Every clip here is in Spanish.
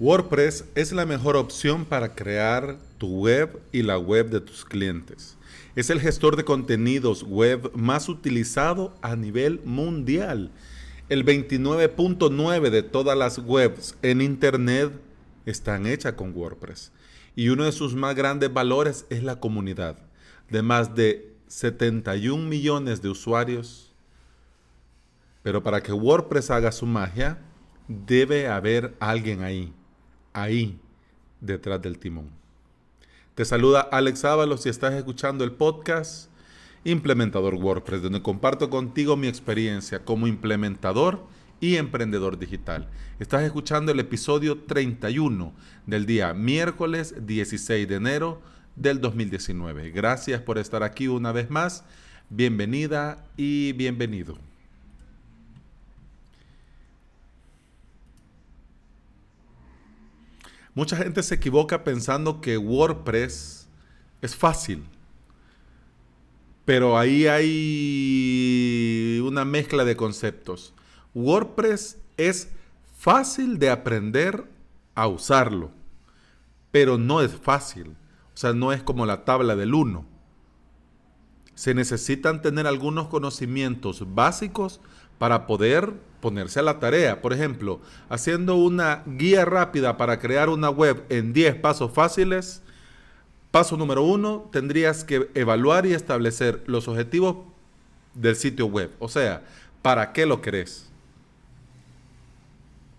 WordPress es la mejor opción para crear tu web y la web de tus clientes. Es el gestor de contenidos web más utilizado a nivel mundial. El 29.9 de todas las webs en Internet están hechas con WordPress. Y uno de sus más grandes valores es la comunidad, de más de 71 millones de usuarios. Pero para que WordPress haga su magia, debe haber alguien ahí ahí detrás del timón. Te saluda Alex Ábalos si estás escuchando el podcast Implementador WordPress, donde comparto contigo mi experiencia como implementador y emprendedor digital. Estás escuchando el episodio 31 del día miércoles 16 de enero del 2019. Gracias por estar aquí una vez más. Bienvenida y bienvenido. Mucha gente se equivoca pensando que WordPress es fácil. Pero ahí hay una mezcla de conceptos. WordPress es fácil de aprender a usarlo, pero no es fácil. O sea, no es como la tabla del 1. Se necesitan tener algunos conocimientos básicos para poder ponerse a la tarea. Por ejemplo, haciendo una guía rápida para crear una web en 10 pasos fáciles. Paso número uno, tendrías que evaluar y establecer los objetivos del sitio web. O sea, ¿para qué lo querés?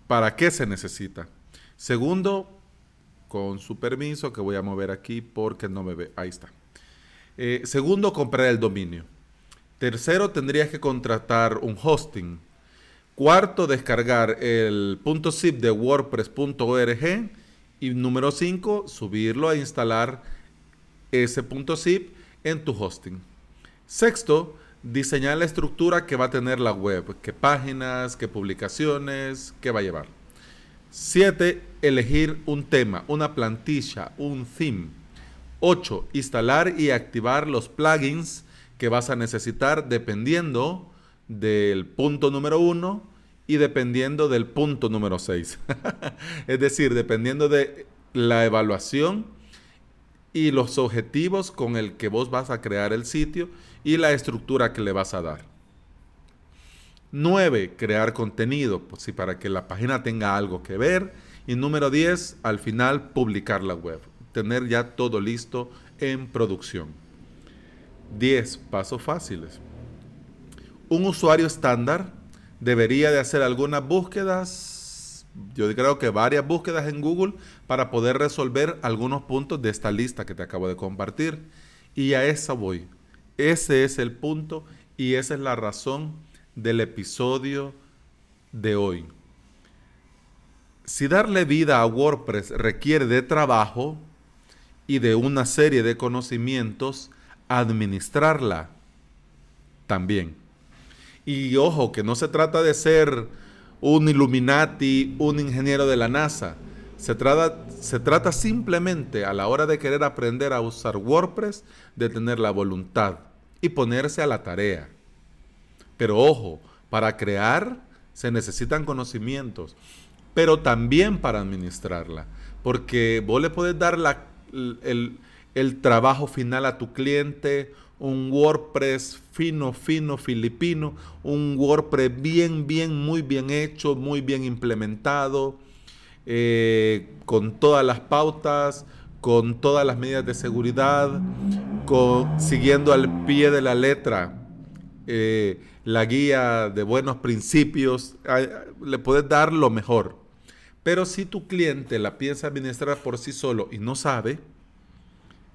¿Para qué se necesita? Segundo, con su permiso, que voy a mover aquí porque no me ve. Ahí está. Eh, segundo, comprar el dominio. Tercero, tendrías que contratar un hosting. Cuarto, descargar el .zip de wordpress.org. Y número cinco, subirlo a instalar ese .zip en tu hosting. Sexto, diseñar la estructura que va a tener la web. Qué páginas, qué publicaciones, qué va a llevar. Siete, elegir un tema, una plantilla, un theme. Ocho, instalar y activar los plugins que vas a necesitar dependiendo del punto número uno y dependiendo del punto número seis. es decir, dependiendo de la evaluación y los objetivos con el que vos vas a crear el sitio y la estructura que le vas a dar. 9. Crear contenido, pues para que la página tenga algo que ver. Y número 10, al final, publicar la web. Tener ya todo listo en producción. 10 pasos fáciles. Un usuario estándar debería de hacer algunas búsquedas, yo creo que varias búsquedas en Google para poder resolver algunos puntos de esta lista que te acabo de compartir. Y a esa voy. Ese es el punto y esa es la razón del episodio de hoy. Si darle vida a WordPress requiere de trabajo y de una serie de conocimientos, administrarla también. Y ojo, que no se trata de ser un Illuminati, un ingeniero de la NASA. Se trata, se trata simplemente a la hora de querer aprender a usar WordPress, de tener la voluntad y ponerse a la tarea. Pero ojo, para crear se necesitan conocimientos, pero también para administrarla. Porque vos le puedes dar la, el, el trabajo final a tu cliente, un WordPress fino, fino, filipino, un WordPress bien, bien, muy bien hecho, muy bien implementado, eh, con todas las pautas, con todas las medidas de seguridad, siguiendo al pie de la letra eh, la guía de buenos principios, le puedes dar lo mejor. Pero si tu cliente la piensa administrar por sí solo y no sabe,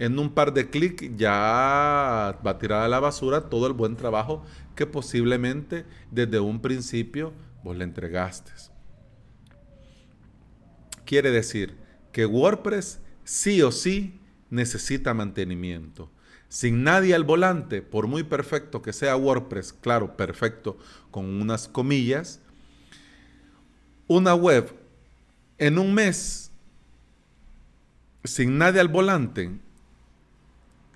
en un par de clics ya va a tirar a la basura todo el buen trabajo que posiblemente desde un principio vos le entregaste. Quiere decir que WordPress sí o sí necesita mantenimiento. Sin nadie al volante, por muy perfecto que sea WordPress, claro, perfecto con unas comillas, una web en un mes, sin nadie al volante,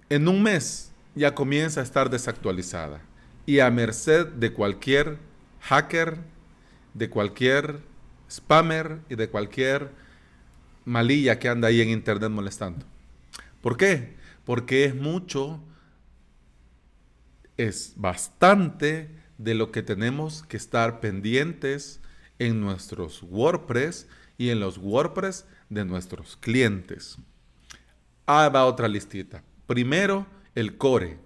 en un mes ya comienza a estar desactualizada y a merced de cualquier hacker, de cualquier spammer y de cualquier malilla que anda ahí en internet molestando. ¿Por qué? Porque es mucho, es bastante de lo que tenemos que estar pendientes en nuestros WordPress y en los WordPress de nuestros clientes. Ah, va otra listita. Primero, el core.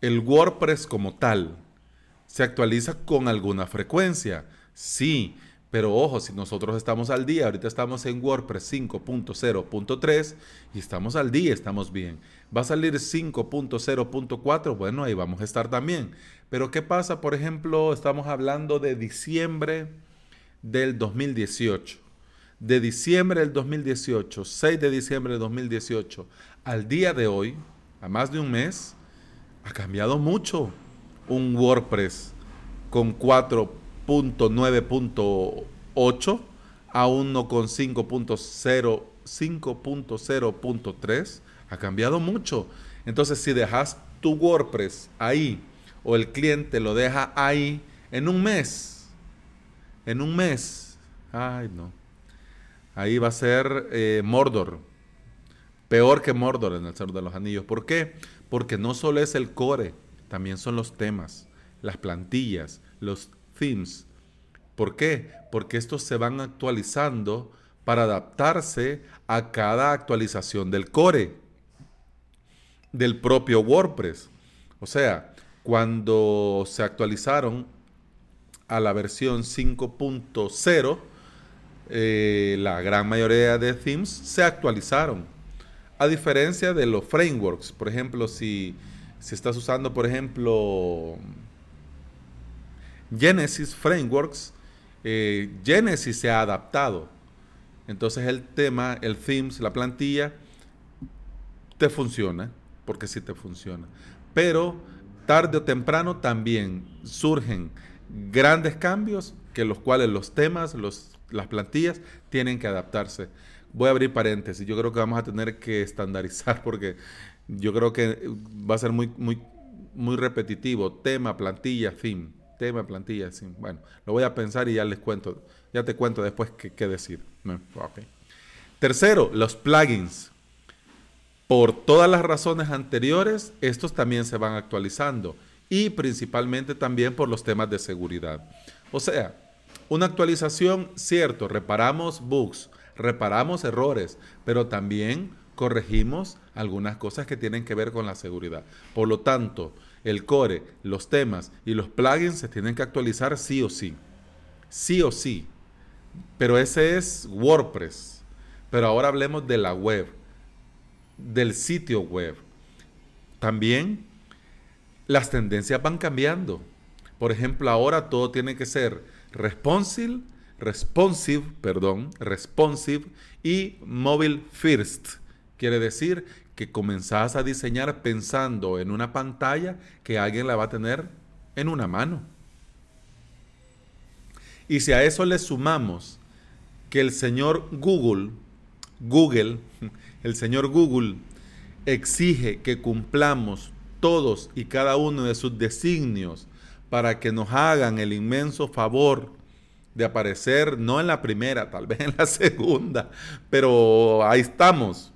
El WordPress como tal. ¿Se actualiza con alguna frecuencia? Sí, pero ojo, si nosotros estamos al día, ahorita estamos en WordPress 5.0.3 y estamos al día, estamos bien. Va a salir 5.0.4, bueno, ahí vamos a estar también. Pero ¿qué pasa? Por ejemplo, estamos hablando de diciembre del 2018. De diciembre del 2018, 6 de diciembre del 2018, al día de hoy, a más de un mes, ha cambiado mucho un WordPress con 4.9.8 a uno con 5.0, 5.0.3. Ha cambiado mucho. Entonces, si dejas tu WordPress ahí o el cliente lo deja ahí en un mes, en un mes. Ay, no. Ahí va a ser eh, Mordor. Peor que Mordor en el Señor de los Anillos. ¿Por qué? Porque no solo es el core, también son los temas, las plantillas, los themes. ¿Por qué? Porque estos se van actualizando para adaptarse a cada actualización del core, del propio WordPress. O sea, cuando se actualizaron a la versión 5.0, eh, la gran mayoría de themes se actualizaron. A diferencia de los frameworks, por ejemplo, si, si estás usando, por ejemplo, Genesis Frameworks, eh, Genesis se ha adaptado. Entonces el tema, el themes, la plantilla, te funciona, porque sí te funciona. Pero tarde o temprano también surgen grandes cambios que los cuales los temas, los, las plantillas tienen que adaptarse. Voy a abrir paréntesis, yo creo que vamos a tener que estandarizar porque yo creo que va a ser muy, muy, repetitivo. Tema, plantilla, fin. Tema, plantilla, fin. Bueno, lo voy a pensar y ya les cuento, ya te cuento después qué, decir. Tercero, los plugins. Por todas las razones anteriores, estos también se van actualizando y principalmente también por los temas de seguridad. O sea, una actualización, cierto, reparamos bugs, reparamos errores, pero también corregimos algunas cosas que tienen que ver con la seguridad. Por lo tanto, el core, los temas y los plugins se tienen que actualizar sí o sí. Sí o sí. Pero ese es WordPress. Pero ahora hablemos de la web, del sitio web. También las tendencias van cambiando. Por ejemplo, ahora todo tiene que ser responsive, responsive, perdón, responsive y mobile first. Quiere decir que comenzás a diseñar pensando en una pantalla que alguien la va a tener en una mano. Y si a eso le sumamos que el señor Google, Google, el señor Google exige que cumplamos todos y cada uno de sus designios para que nos hagan el inmenso favor de aparecer, no en la primera, tal vez en la segunda, pero ahí estamos.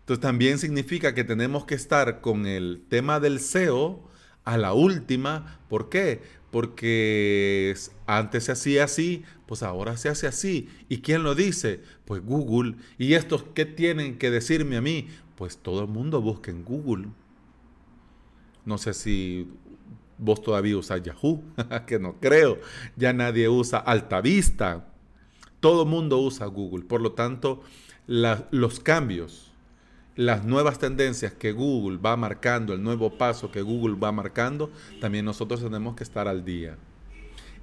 Entonces también significa que tenemos que estar con el tema del SEO a la última. ¿Por qué? Porque antes se hacía así, pues ahora se hace así. ¿Y quién lo dice? Pues Google. ¿Y estos qué tienen que decirme a mí? Pues todo el mundo busca en Google. No sé si vos todavía usas Yahoo, que no creo. Ya nadie usa Altavista. Todo mundo usa Google. Por lo tanto, los cambios, las nuevas tendencias que Google va marcando, el nuevo paso que Google va marcando, también nosotros tenemos que estar al día.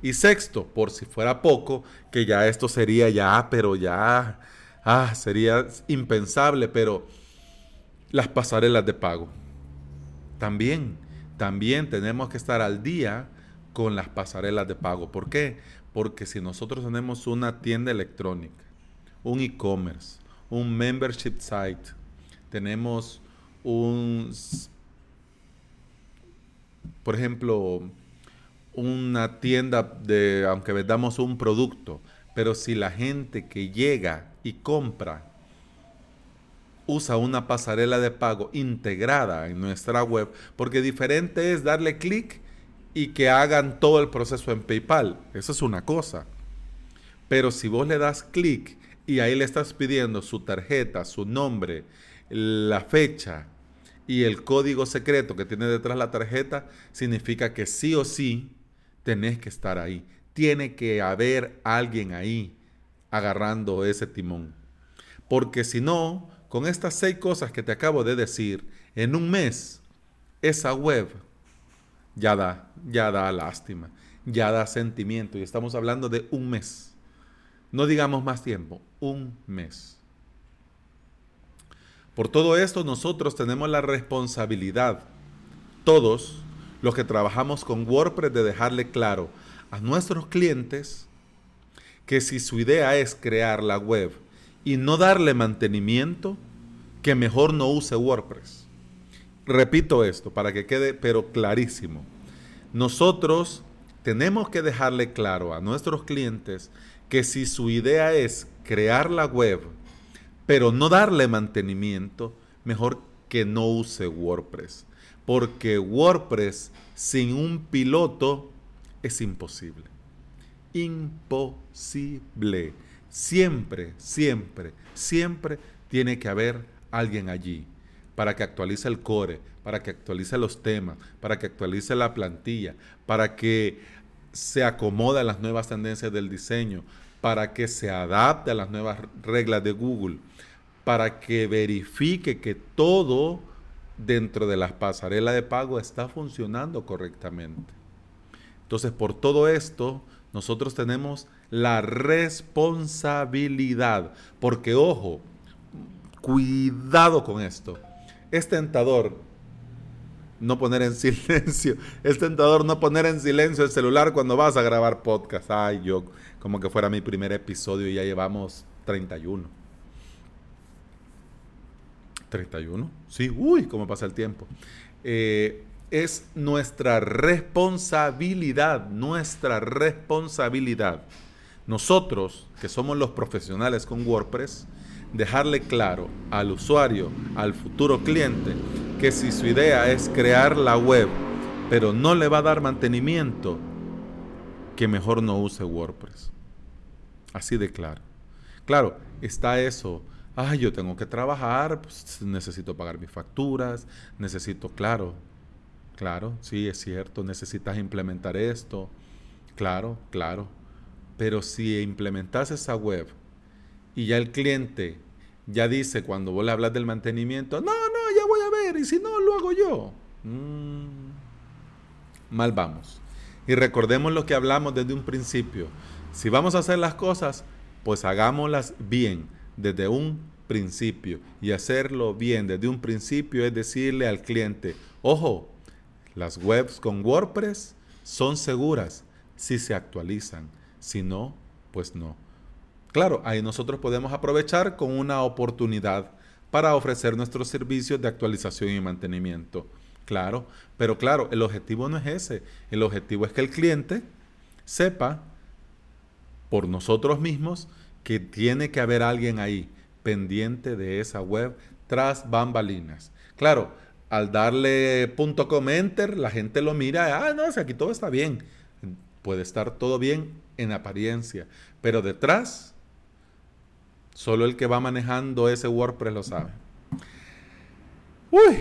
Y sexto, por si fuera poco, que ya esto sería ya, pero ya, ah, sería impensable, pero las pasarelas de pago. También, también tenemos que estar al día con las pasarelas de pago. ¿Por qué? Porque si nosotros tenemos una tienda electrónica, un e-commerce, un membership site, tenemos un, por ejemplo, una tienda de, aunque vendamos un producto, Pero si la gente que llega y compra usa una pasarela de pago integrada en nuestra web, porque diferente es darle clic y que hagan todo el proceso en PayPal. Eso es una cosa. Pero si vos le das clic y ahí le estás pidiendo su tarjeta, su nombre, la fecha y el código secreto que tiene detrás la tarjeta, significa que sí o sí tenés que estar ahí. Tiene que haber alguien ahí agarrando ese timón. Porque si no, con estas seis cosas que te acabo de decir, en un mes, esa web ya da, ya da lástima, ya da sentimiento. Y estamos hablando de un mes. No digamos más tiempo, un mes. Por todo esto nosotros tenemos la responsabilidad, todos los que trabajamos con WordPress, de dejarle claro a nuestros clientes que si su idea es crear la web y no darle mantenimiento, que mejor no use WordPress. Repito esto para que quede pero clarísimo. Nosotros tenemos que dejarle claro a nuestros clientes que si su idea es crear la web, pero no darle mantenimiento, mejor que no use WordPress. Porque WordPress sin un piloto es imposible. Imposible. Siempre, siempre, siempre tiene que haber alguien allí para que actualice el core, para que actualice los temas, para que actualice la plantilla, para que se acomode a las nuevas tendencias del diseño, para que se adapte a las nuevas reglas de Google, para que verifique que todo dentro de las pasarelas de pago está funcionando correctamente. Entonces, por todo esto, nosotros tenemos la responsabilidad, porque ojo, Cuidado con esto. Es tentador no poner en silencio. Es tentador no poner en silencio el celular cuando vas a grabar podcast. Ay, yo, como que fuera mi primer episodio y ya llevamos 31. 31. Sí, uy, cómo pasa el tiempo. Eh, es nuestra responsabilidad, nuestra responsabilidad. Nosotros, que somos los profesionales con WordPress, dejarle claro al usuario, al futuro cliente, que si su idea es crear la web, pero no le va a dar mantenimiento, que mejor no use WordPress. Así de claro. Claro, está eso. Ay, yo tengo que trabajar, pues, necesito pagar mis facturas, necesito, claro, claro, sí, es cierto, necesitas implementar esto, claro, claro. Pero si implementas esa web y ya el cliente ya dice cuando vos le hablas del mantenimiento, no, no, ya voy a ver, y si no, lo hago yo. Mm, mal vamos. Y recordemos lo que hablamos desde un principio. Si vamos a hacer las cosas, pues hagámoslas bien desde un principio. Y hacerlo bien desde un principio es decirle al cliente, ojo, las webs con WordPress son seguras si se actualizan. Si no, pues no. Claro, ahí nosotros podemos aprovechar con una oportunidad para ofrecer nuestros servicios de actualización y mantenimiento. Claro, pero claro, el objetivo no es ese. El objetivo es que el cliente sepa por nosotros mismos que tiene que haber alguien ahí pendiente de esa web tras bambalinas. Claro, al darle .com enter, la gente lo mira, ah, no, aquí todo está bien. Puede estar todo bien en apariencia, pero detrás Solo el que va manejando ese WordPress lo sabe. Uy,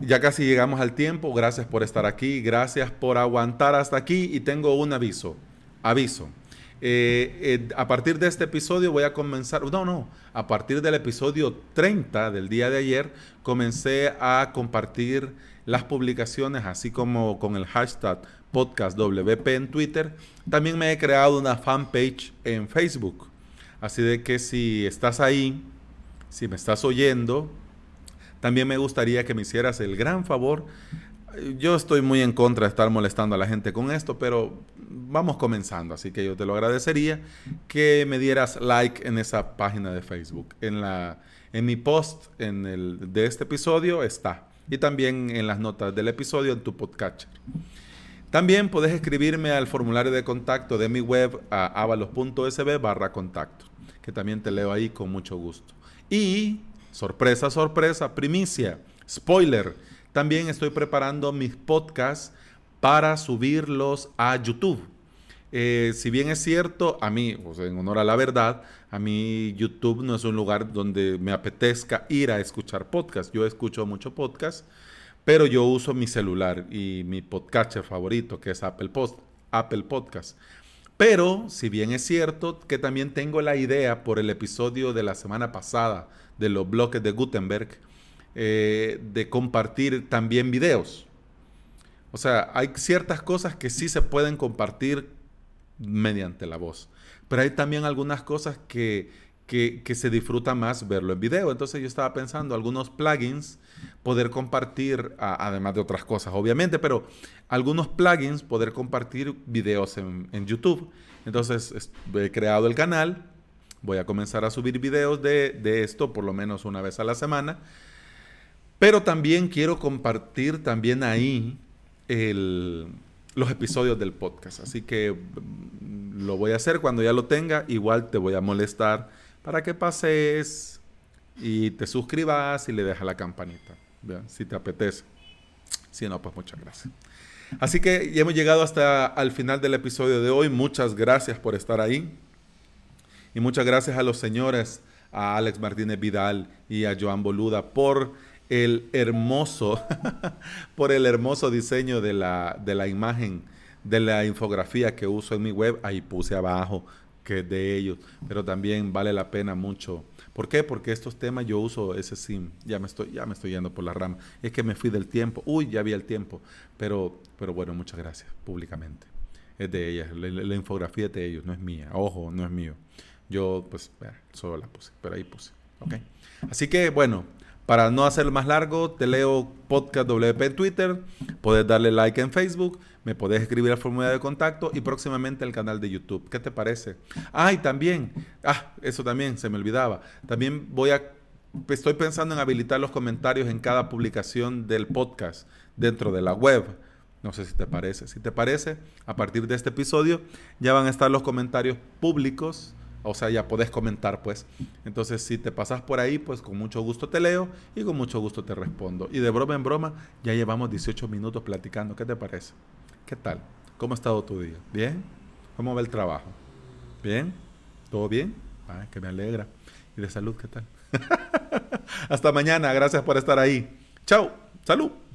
ya casi llegamos al tiempo. Gracias por estar aquí. Gracias por aguantar hasta aquí. Y tengo un aviso. Aviso. Eh, eh, a partir de este episodio voy a comenzar, no, no, a partir del episodio 30 del día de ayer, comencé a compartir las publicaciones, así como con el hashtag podcastwp en Twitter. También me he creado una fanpage en Facebook. Así de que si estás ahí, si me estás oyendo, también me gustaría que me hicieras el gran favor. Yo estoy muy en contra de estar molestando a la gente con esto, pero vamos comenzando, así que yo te lo agradecería que me dieras like en esa página de Facebook. En, la, en mi post en el, de este episodio está, y también en las notas del episodio en tu podcast. También puedes escribirme al formulario de contacto de mi web a avalos.sb barra contacto, que también te leo ahí con mucho gusto. Y, sorpresa, sorpresa, primicia, spoiler, también estoy preparando mis podcasts para subirlos a YouTube. Eh, si bien es cierto, a mí, en honor a la verdad, a mí YouTube no es un lugar donde me apetezca ir a escuchar podcast. Yo escucho mucho podcast pero yo uso mi celular y mi podcatcher favorito, que es Apple, Post, Apple Podcast. Pero, si bien es cierto que también tengo la idea por el episodio de la semana pasada de los bloques de Gutenberg, eh, de compartir también videos. O sea, hay ciertas cosas que sí se pueden compartir mediante la voz. Pero hay también algunas cosas que, que, se disfruta más verlo en video. Entonces yo estaba pensando algunos plugins, poder compartir, además de otras cosas, obviamente, pero algunos plugins, poder compartir videos en, YouTube. Entonces he creado el canal, voy a comenzar a subir videos de, esto por lo menos una vez a la semana. Pero también quiero compartir también ahí los episodios del podcast. Así que mm, lo voy a hacer cuando ya lo tenga. Igual te voy a molestar para que pases y te suscribas y le dejas la campanita, si te apetece. Si no, pues muchas gracias. Así que ya hemos llegado hasta al final del episodio de hoy. Muchas gracias por estar ahí. Y muchas gracias a los señores, a Alex Martínez Vidal y a Joan Boluda por el hermoso, por el hermoso diseño de la, de la imagen, de la infografía que uso en mi web. Ahí puse abajo que de ellos, pero también vale la pena mucho. ¿Por qué? Porque estos temas yo uso ese sim, ya me estoy, ya me estoy yendo por la rama. Es que me fui del tiempo, uy, ya había el tiempo, pero, pero bueno, muchas gracias públicamente. Es de ellas, la, infografía es de ellos, no es mía. Ojo, no es mío. Yo, pues, solo la puse, pero ahí puse. ¿ok? Así que, bueno, para no hacerlo más largo, te leo Podcast WP en Twitter, puedes darle like en Facebook, me podés escribir al formulario de contacto y próximamente el canal de YouTube. ¿Qué te parece? Ah, y también, ah, eso también se me olvidaba. También voy a, estoy pensando en habilitar los comentarios en cada publicación del podcast dentro de la web. No sé si te parece. Si te parece, a partir de este episodio ya van a estar los comentarios públicos o sea, ya podés comentar, pues. Entonces, si te pasas por ahí, pues con mucho gusto te leo y con mucho gusto te respondo. Y de broma en broma, ya llevamos 18 minutos platicando. ¿Qué te parece? ¿Qué tal? ¿Cómo ha estado tu día? ¿Bien? ¿Cómo va el trabajo? ¿Bien? ¿Todo bien? Que me alegra. ¿Y de salud qué tal? Hasta mañana. Gracias por estar ahí. Chao. Salud.